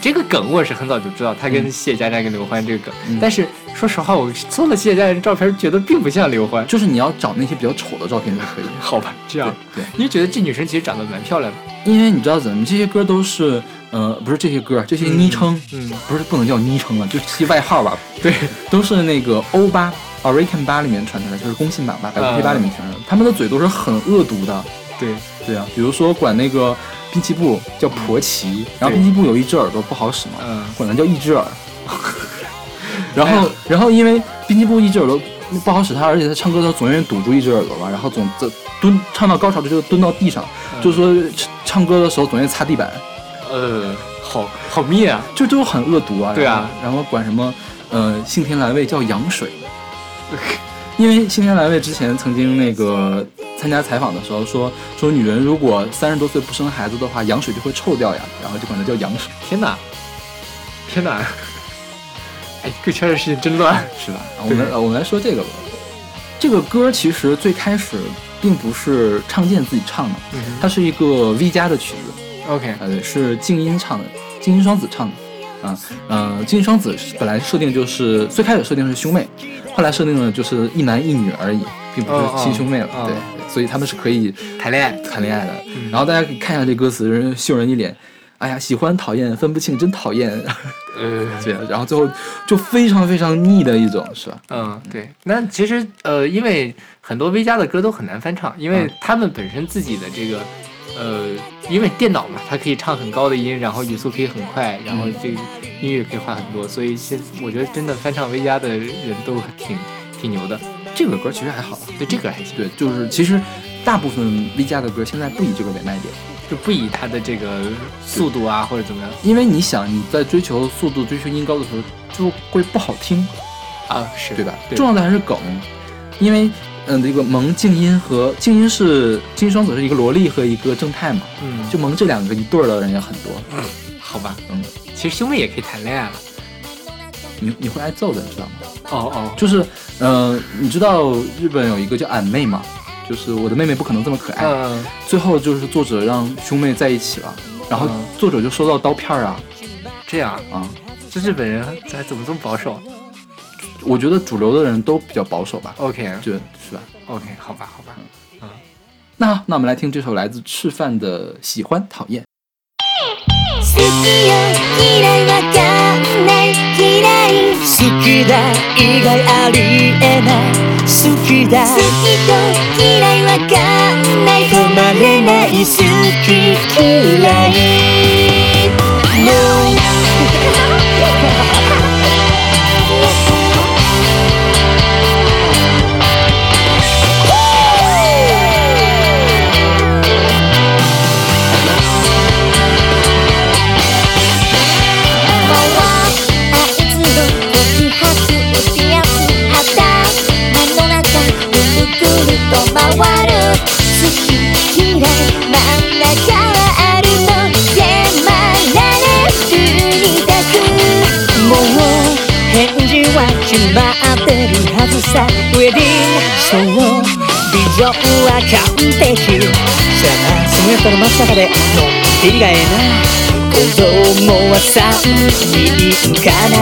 这个梗我是很早就知道，他跟谢佳佳跟刘欢这个梗，嗯但是说实话，我搜了谢佳佳的照片，觉得并不像刘欢。就是你要找那些比较丑的照片就可以。好吧，这样，对，因为觉得这女生其实长得蛮漂亮的。因为你知道怎么，这些歌都是，呃，不是这些歌，这些昵称，嗯，不是不能叫昵称了，就是这些外号吧。对，都是那个欧巴 Oricon 八里面传出来，就是公信榜吧，百度贴吧里面传出来的。他们的嘴都是很恶毒的。对，对啊，比如说管那个滨崎步叫婆奇，然后对滨崎步有一只耳朵不好使嘛，嗯管它叫一只耳。然后，然后因为滨崎步一只耳朵不好使，他而且他唱歌他总愿意堵住一只耳朵嘛，然后总在蹲唱到高潮的时候蹲到地上，就是说唱唱歌的时候总愿意擦地板，呃，好好灭啊。就就很恶毒啊。对啊然后，管什么呃幸田来未叫羊水，因为幸田来未之前曾经那个参加采访的时候说说女人如果三十多岁不生孩子的话，羊水就会臭掉呀，然后就管它叫羊水。天哪，天哪！哎，这圈的事情真乱。是吧？啊我们呃我们来说这个吧。这个歌其实最开始并不是唱见自己唱的，嗯它是一个 V 加的曲子，OK，啊对，是静音唱的，静音双子唱的。啊，呃，静音双子本来设定就是最开始设定是兄妹，后来设定了就是一男一女而已，并不是亲兄妹了。哦哦对，所以他们是可以谈恋爱。谈恋爱的。然后大家可以看一下这歌词，人秀人一脸，哎呀，喜欢讨厌分不清，真讨厌。呃，这样，然后最后就非常非常腻的一种，是吧？嗯，对。那其实呃，因为很多 V 加的歌都很难翻唱，因为嗯他们本身自己的这个呃，因为电脑嘛，它可以唱很高的音，然后语速可以很快，然后这个音乐可以换很多，所以现我觉得真的翻唱 V 加的人都挺 挺牛的。这个歌其实还好，对，这个还行，对，就是其实大部分 V 加的歌现在不以这个为卖点，就不以它的这个速度啊或者怎么样因为你想你在追求速度、追求音高的时候，就会不好听，啊，是对吧？对重要的还是梗，因为嗯，这个萌静音和静音是静音双子是一个萝莉和一个正太嘛，嗯，就萌这两个一对儿的人也很多。好吧，嗯，其实兄妹也可以谈恋爱了。你你会挨揍的，你知道吗？哦哦，就是，呃，你知道日本有一个叫俺妹吗？就是我的妹妹不可能这么可爱。嗯，最后就是作者让兄妹在一起了，然后嗯作者就收到刀片儿啊这样，啊！这日本人还怎么这么保守我觉得主流的人都比较保守吧， ？OK 觉得是吧？ OK，好吧好吧。那那我们来听这首来自赤饭的《喜欢讨厌》。好きよ嫌いわかんない嫌い好きだ以外ありえない好きだ好きと嫌いわかんない止まれない好き嫌い No ビジョンは完璧さあそのやったら真っ坂でのんびりがええな。子供は3人かな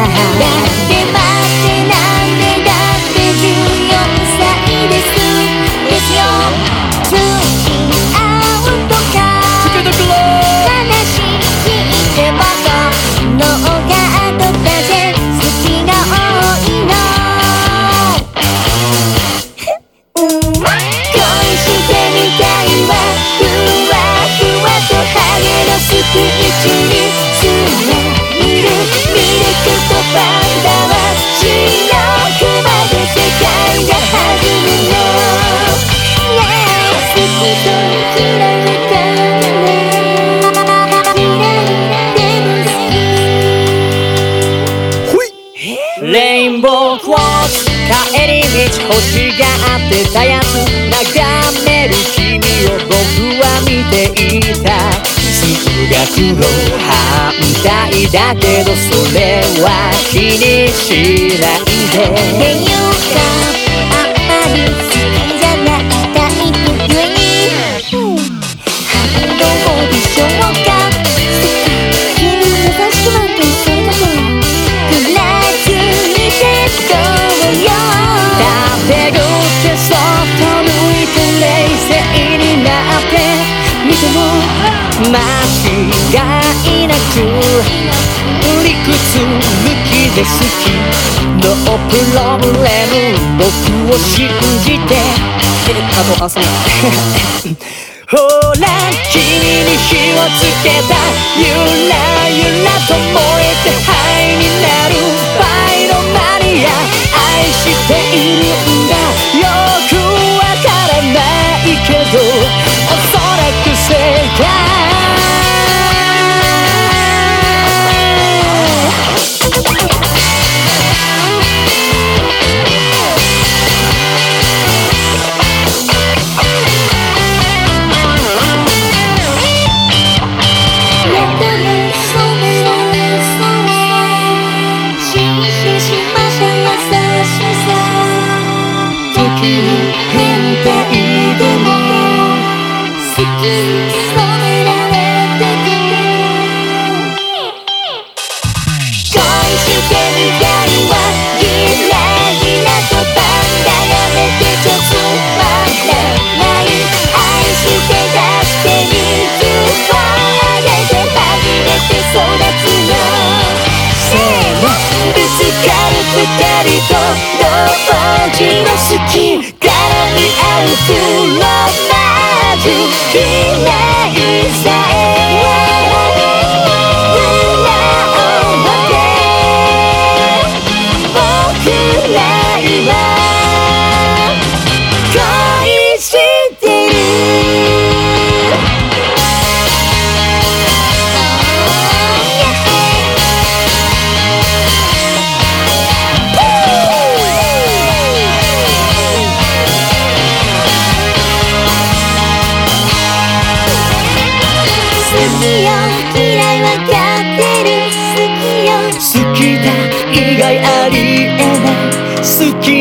星があってたやつ眺める君を僕は見ていた。数学の反対だけどそれは気にしないで。っていうかあんまり間違いなく理屈抜きで好きノープロブレム僕を信じてあとあそうほら君に火をつけた。ゆらゆらと燃えて灰になるパイロマニア。愛しているんだ。よくわからないけど。どっちのすが好き絡み合う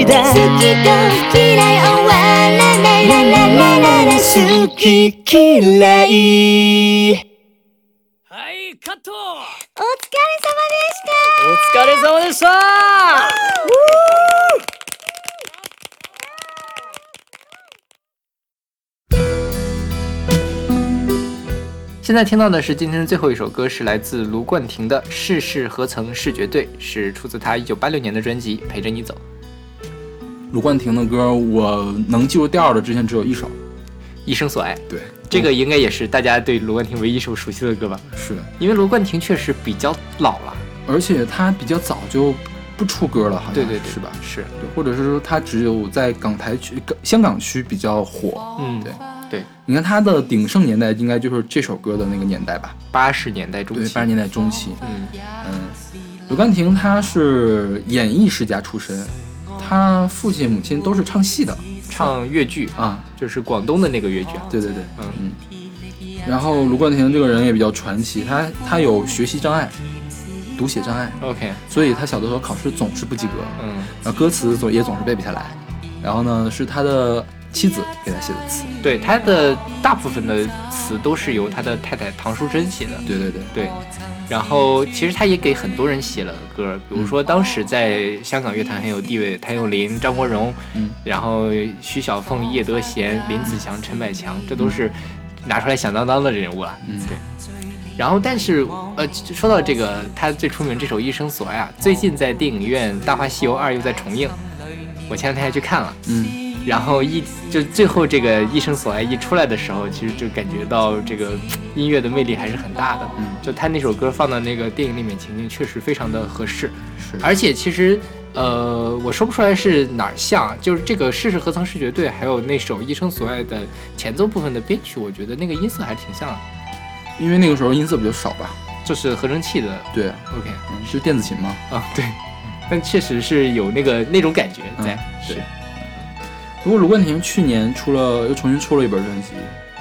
きだ好きと嫌い終わらないラララララ好き嫌いはいカットお疲れ様でしたお疲れ様でした现在听到的是今天的最后一首歌，是来自卢冠廷的《世事何曾是绝对》，是出自他一九八六年的专辑《陪着你走》。 卢冠廷的歌，我能记住调的之前只有一首。一生所爱，对，这个应该也是大家对卢冠廷唯一一首熟悉的歌吧？是的，因为卢冠廷确实比较老了。而且他比较早就不出歌了，好像对对对，是吧？是，对，或者是说他只有在港台区、港香港区比较火。嗯，对对。你看他的鼎盛年代应该就是这首歌的那个年代吧？八十年代中对，期。八十年代中期。嗯嗯，卢冠廷他是演艺世家出身，他父亲母亲都是唱戏的，唱粤剧啊，就是广东的那个粤剧啊。对对对，嗯嗯。然后卢冠廷这个人也比较传奇，他他有学习障碍，读写障碍。OK，所以他小的时候考试总是不及格，嗯，然后歌词总也总是背不下来。然后呢，是他的妻子给他写的词。对，他的大部分的词都是由他的太太唐淑珍写的。对对对对。然后其实他也给很多人写了歌，比如说当时在香港乐坛很有地位，谭咏麟、张国荣，嗯，然后徐小凤、叶德娴、林子祥、陈百强，这都是拿出来响当当的人物了。嗯，对。然后，但是，呃，说到这个，他最出名这首《一生所爱》啊，最近在电影院《大话西游二》又在重映，我前两天还去看了。嗯。然后一就最后这个《一生所爱》一出来的时候，其实就感觉到这个音乐的魅力还是很大的。嗯。就他那首歌放到那个电影里面情境，确实非常的合适。是。而且其实，呃，我说不出来是哪儿像，就是这个《世事何曾是绝对》，还有那首《一生所爱》的前奏部分的编曲，我觉得那个音色还挺像的。因为那个时候音色比较少吧，就是合成器的。对，OK，嗯，是电子琴吗？啊，对，但确实是有那个那种感觉在。嗯、是。不过卢冠廷去年出了又重新出了一本专辑，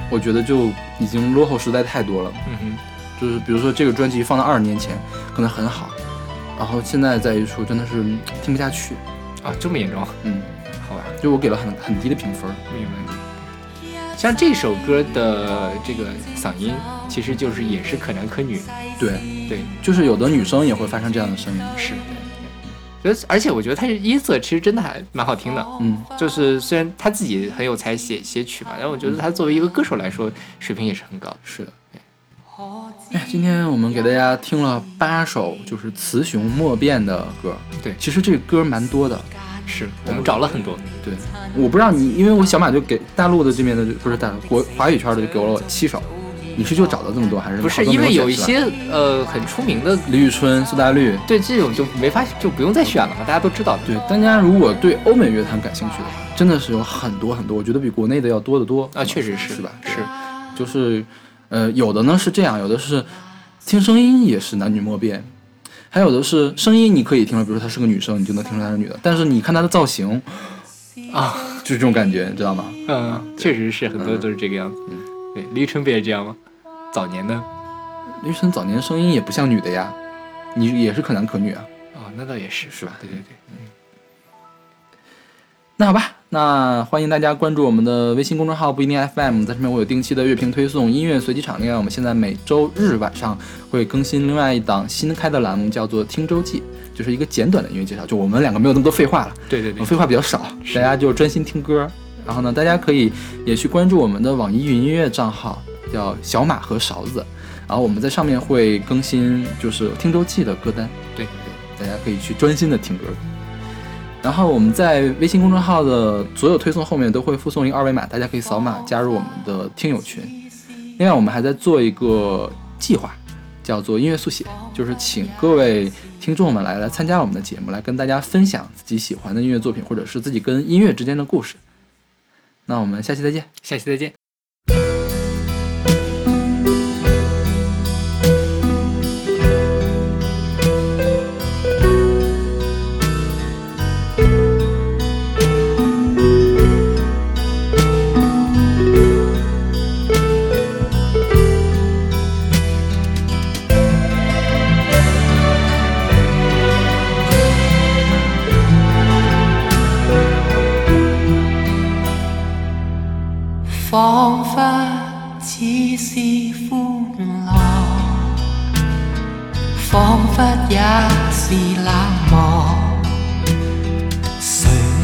我觉得就已经落后实在太多了。嗯哼，就是比如说这个专辑放到二十年前可能很好，然后现在再一出真的是听不下去。啊，这么严重？嗯，好吧，就我给了很很低的评分。明白。像这首歌的这个嗓音，其实就是也是可男可女。对对，就是有的女生也会发生这样的声音。是。觉得，而且我觉得他音色其实真的还蛮好听的。嗯，就是虽然他自己很有才写写曲嘛，但我觉得他作为一个歌手来说，水平也是很高。是的。哎，今天我们给大家听了八首就是雌雄莫辨的歌。对，其实这个歌蛮多的。是我们找了很多。对，我不知道你，因为我小马就给大陆的这边的不是大陆国华语圈的就给了我七首。你是就找到这么多，还是不是？因为有一些呃很出名的，李宇春、苏打绿，对这种就没法就不用再选了嘛，大家都知道的。对，大家如果对欧美乐坛感兴趣的话，真的是有很多很多，我觉得比国内的要多得多啊，确实是是吧？是，就是呃，有的呢是这样，有的是听声音也是男女莫辨，还有的是声音你可以听出，比如说她是个女生，你就能听出她是女的，但是你看她的造型啊，就是这种感觉，你知道吗？嗯，确实是很多都是这个样子。嗯，对，李宇春不也这样吗？早年的李宇春早年声音也不像女的呀，你也是可男可女啊。哦，那倒也是，是吧？对对对，嗯。那好吧，那欢迎大家关注我们的微信公众号不一定 FM，在上面我有定期的乐评推送、音乐随机场。另外，我们现在每周日晚上会更新另外一档新开的栏目，叫做《听周记》，就是一个简短的音乐介绍。就我们两个没有那么多废话了，对对对，废话比较少，大家就专心听歌。然后呢，大家可以也去关注我们的网易云音乐账号，叫小马和勺子。然后我们在上面会更新就是听周记的歌单。对对，大家可以去专心的听歌。然后我们在微信公众号的所有推送后面都会附送一个二维码，大家可以扫码加入我们的听友群。另外，我们还在做一个计划，叫做音乐速写，就是请各位听众们来来参加我们的节目，来跟大家分享自己喜欢的音乐作品，或者是自己跟音乐之间的故事。那我们下期再见。下期再见。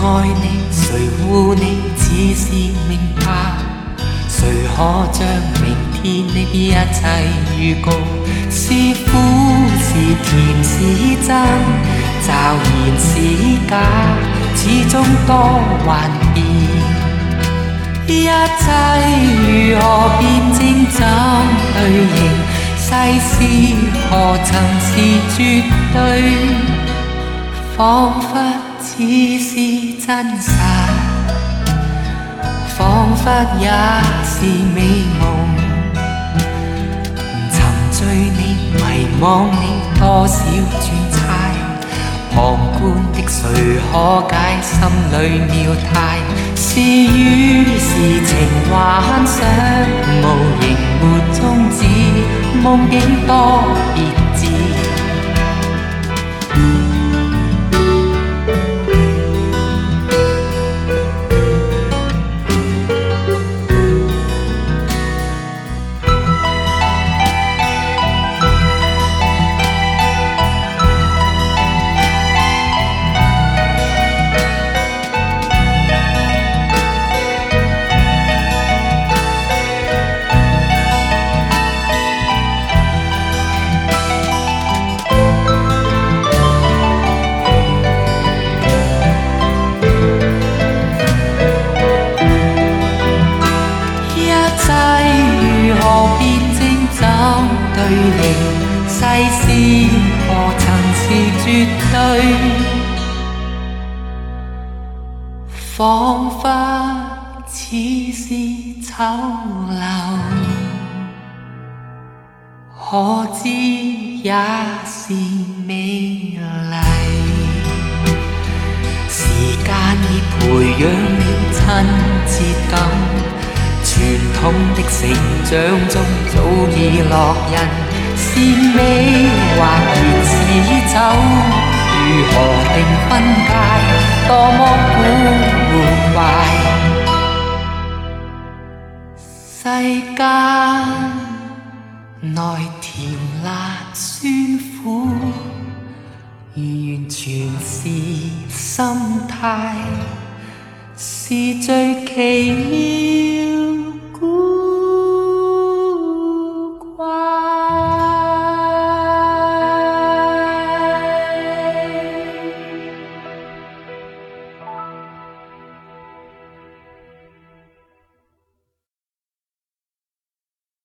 愛你，誰護你，只是明白。誰可將明天的一切預告？是苦是甜是真，骤然是假，始終多幻變。一切如何辨证怎去认？世事何曾是絕對？彷彿只是真實，彷彿也是美夢。沉醉你，迷惘你，多少轉猜？旁觀的誰可解心裏妙態？是與是情幻想，無形沒終止，夢境多別